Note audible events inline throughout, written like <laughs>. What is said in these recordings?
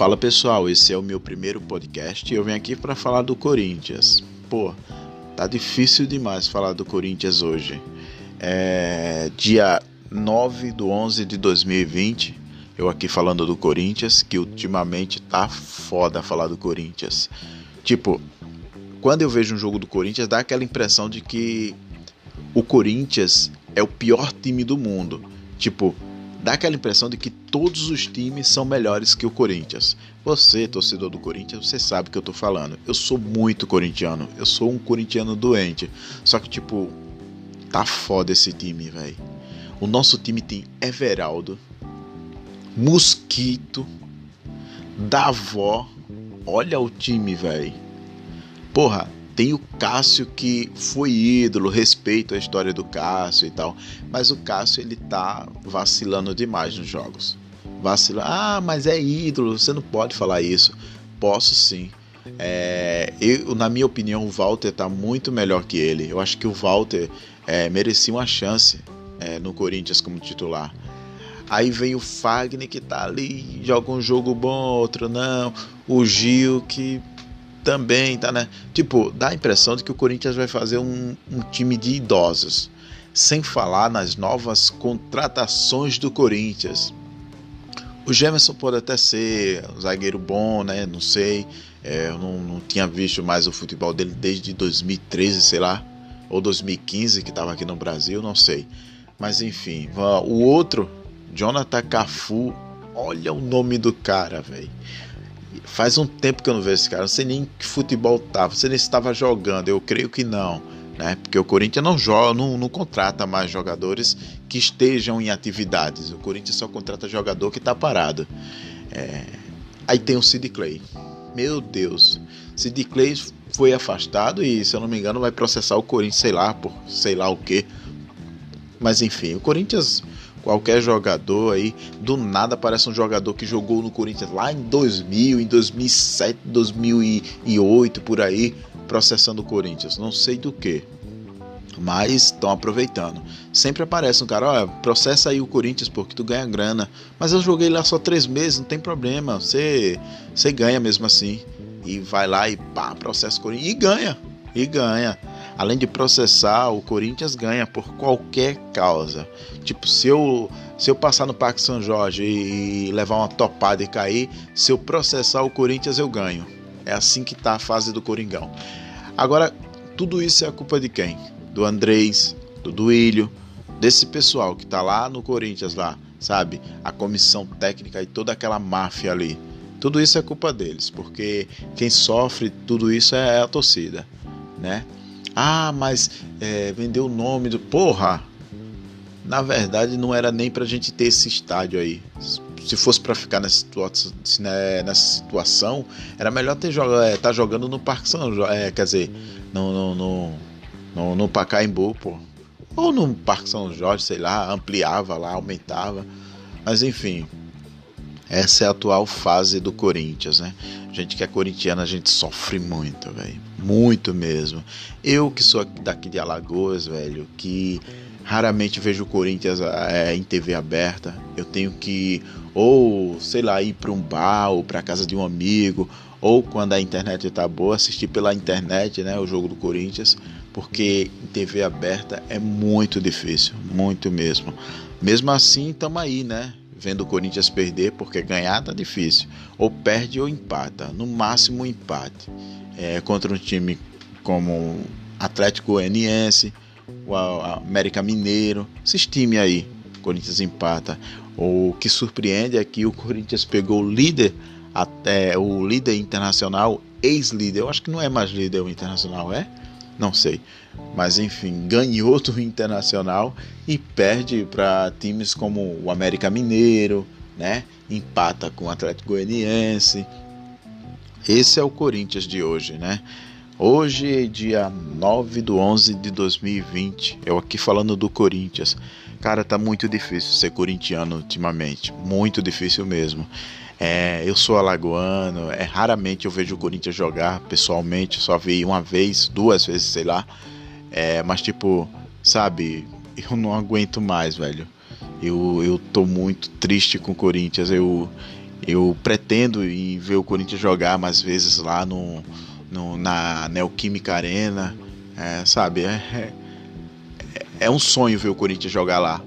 Fala pessoal, esse é o meu primeiro podcast e eu venho aqui para falar do Corinthians. Pô, tá difícil demais falar do Corinthians hoje. É dia 9 do 11 de 2020, eu aqui falando do Corinthians, que ultimamente tá foda falar do Corinthians. Tipo, quando eu vejo um jogo do Corinthians, dá aquela impressão de que o Corinthians é o pior time do mundo. Tipo, dá aquela impressão de que todos os times são melhores que o Corinthians. Você, torcedor do Corinthians, você sabe o que eu tô falando. Eu sou muito corintiano. Eu sou um corintiano doente. Só que, tipo, tá foda esse time, velho. O nosso time tem Everaldo, Mosquito, Davó. Olha o time, velho. Porra, tem o Cássio que foi ídolo, respeito a história do Cássio e tal, mas o Cássio ele tá vacilando demais nos jogos. Vacilando. Ah, mas é ídolo, você não pode falar isso. Posso sim. É, eu, na minha opinião, o Walter tá muito melhor que ele. Eu acho que o Walter é, merecia uma chance é, no Corinthians como titular. Aí vem o Fagner que tá ali, joga um jogo bom, outro não. O Gil que também tá, né? Tipo, dá a impressão de que o Corinthians vai fazer um, um time de idosos. Sem falar nas novas contratações do Corinthians. O Gemerson pode até ser um zagueiro bom, né? Não sei. É, eu não, não, tinha visto mais o futebol dele desde 2013, sei lá. Ou 2015, que estava aqui no Brasil, não sei. Mas enfim, o outro, Jonathan Cafu, olha o nome do cara, velho. Faz um tempo que eu não vejo esse cara. Não sei nem que futebol tava. Sei nem estava jogando. Eu creio que não. Né? Porque o Corinthians não joga, não, não contrata mais jogadores que estejam em atividades. O Corinthians só contrata jogador que está parado. É... Aí tem o Sid Clay. Meu Deus. Sid Clay foi afastado e, se eu não me engano, vai processar o Corinthians, sei lá, por sei lá o que. Mas enfim, o Corinthians qualquer jogador aí, do nada aparece um jogador que jogou no Corinthians lá em 2000, em 2007, 2008 por aí, processando o Corinthians, não sei do que. Mas estão aproveitando. Sempre aparece um cara, olha, processa aí o Corinthians porque tu ganha grana. Mas eu joguei lá só três meses, não tem problema. Você, você ganha mesmo assim. E vai lá e pá, processa o Corinthians. E ganha. E ganha além de processar, o Corinthians ganha por qualquer causa. Tipo, se eu, se eu passar no Parque São Jorge e levar uma topada e cair, se eu processar o Corinthians, eu ganho. É assim que tá a fase do Coringão. Agora, tudo isso é a culpa de quem? Do Andrés, do Duílio, desse pessoal que tá lá no Corinthians lá, sabe? A comissão técnica e toda aquela máfia ali. Tudo isso é culpa deles, porque quem sofre tudo isso é a torcida, né? Ah, mas é, vendeu o nome do. Porra! Na verdade, não era nem pra gente ter esse estádio aí. Se fosse para ficar nessa, situação, né, nessa situação, era melhor ter joga, é, tá jogando no Parque São Jorge. É, quer dizer, no, no, no, no, no Pacaembu, pô. Ou no Parque São Jorge, sei lá, ampliava lá, aumentava. Mas enfim, essa é a atual fase do Corinthians, né? Gente que é corintiana, a gente sofre muito, velho. Muito mesmo. Eu que sou daqui de Alagoas, velho, que raramente vejo o Corinthians é, em TV aberta. Eu tenho que ou, sei lá, ir para um bar ou para casa de um amigo, ou quando a internet tá boa, assistir pela internet, né, o jogo do Corinthians, porque em TV aberta é muito difícil, muito mesmo. Mesmo assim, estamos aí, né? Vendo o Corinthians perder, porque ganhar tá difícil. Ou perde ou empata. No máximo um empate. É, contra um time como Atlético Goianiense, o América Mineiro, esses times aí. O Corinthians empata. O que surpreende é que o Corinthians pegou o líder, até o líder internacional, ex-líder. Eu acho que não é mais líder o internacional, é? Não sei. Mas enfim, ganhou do Internacional e perde para times como o América Mineiro, né? Empata com o Atlético Goianiense. Esse é o Corinthians de hoje, né? Hoje, dia 9 do 11 de 2020, eu aqui falando do Corinthians. Cara, tá muito difícil ser corintiano ultimamente, muito difícil mesmo. É, eu sou alagoano, é raramente eu vejo o Corinthians jogar pessoalmente, só vi uma vez, duas vezes, sei lá. É, mas tipo, sabe, eu não aguento mais, velho. Eu, eu tô muito triste com o Corinthians. Eu, Eu pretendo ir ver o Corinthians jogar mais vezes lá no, no na Neoquímica Arena, é, sabe? É, é, é, um sonho ver o Corinthians jogar lá.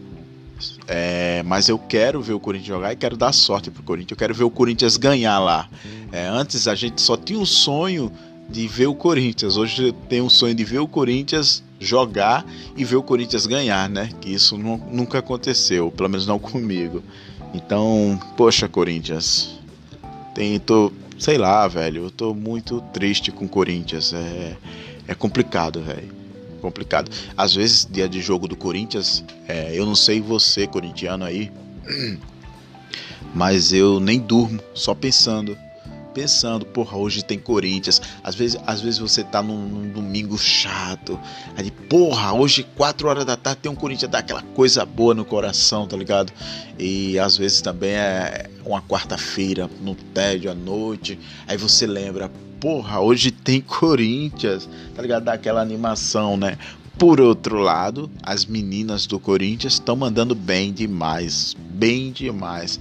É, mas eu quero ver o Corinthians jogar e quero dar sorte pro Corinthians. Eu quero ver o Corinthians ganhar lá. É, antes a gente só tinha o sonho de ver o Corinthians. Hoje eu tenho um sonho de ver o Corinthians jogar e ver o Corinthians ganhar, né? Que isso nunca aconteceu, pelo menos não <laughs> comigo. Então, poxa, Corinthians. Tem, sei lá, velho. Eu tô muito triste com o Corinthians. É, é complicado, velho. Complicado. Às vezes, dia de jogo do Corinthians, é, eu não sei você, corintiano aí, <clears throat> mas eu nem durmo, só pensando pensando, porra, hoje tem Corinthians. Às vezes, às vezes você tá num, num domingo chato. Aí, porra, hoje 4 horas da tarde tem um Corinthians, dá aquela coisa boa no coração, tá ligado? E às vezes também é uma quarta-feira, no tédio à noite. Aí você lembra, porra, hoje tem Corinthians, tá ligado? Dá aquela animação, né? Por outro lado, as meninas do Corinthians estão mandando bem demais, bem demais.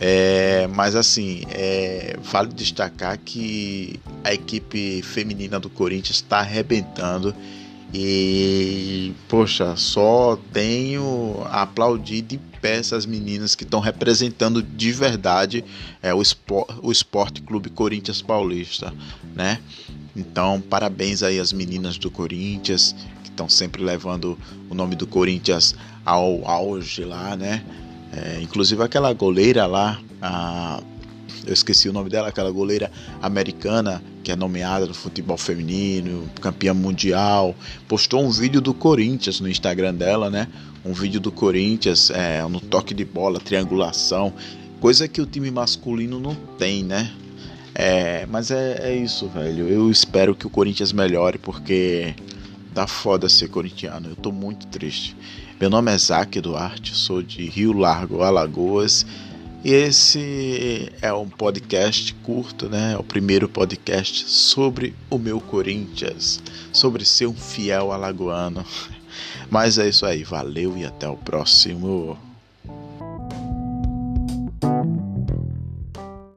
É, mas assim, é, vale destacar que a equipe feminina do Corinthians está arrebentando e, poxa, só tenho a aplaudir de pé essas meninas que estão representando de verdade é, o, o Esporte Clube Corinthians Paulista, né? Então, parabéns aí às meninas do Corinthians que estão sempre levando o nome do Corinthians ao auge lá, né? É, inclusive aquela goleira lá, a, eu esqueci o nome dela, aquela goleira americana que é nomeada no futebol feminino, campeã mundial, postou um vídeo do Corinthians no Instagram dela, né? Um vídeo do Corinthians é, no toque de bola, triangulação, coisa que o time masculino não tem, né? É, mas é, é isso, velho. Eu espero que o Corinthians melhore porque tá foda ser corintiano. Eu tô muito triste. Meu nome é Zac Duarte, sou de Rio Largo, Alagoas. E esse é um podcast curto, né? É o primeiro podcast sobre o meu Corinthians, sobre ser um fiel alagoano. <laughs> Mas é isso aí, valeu e até o próximo.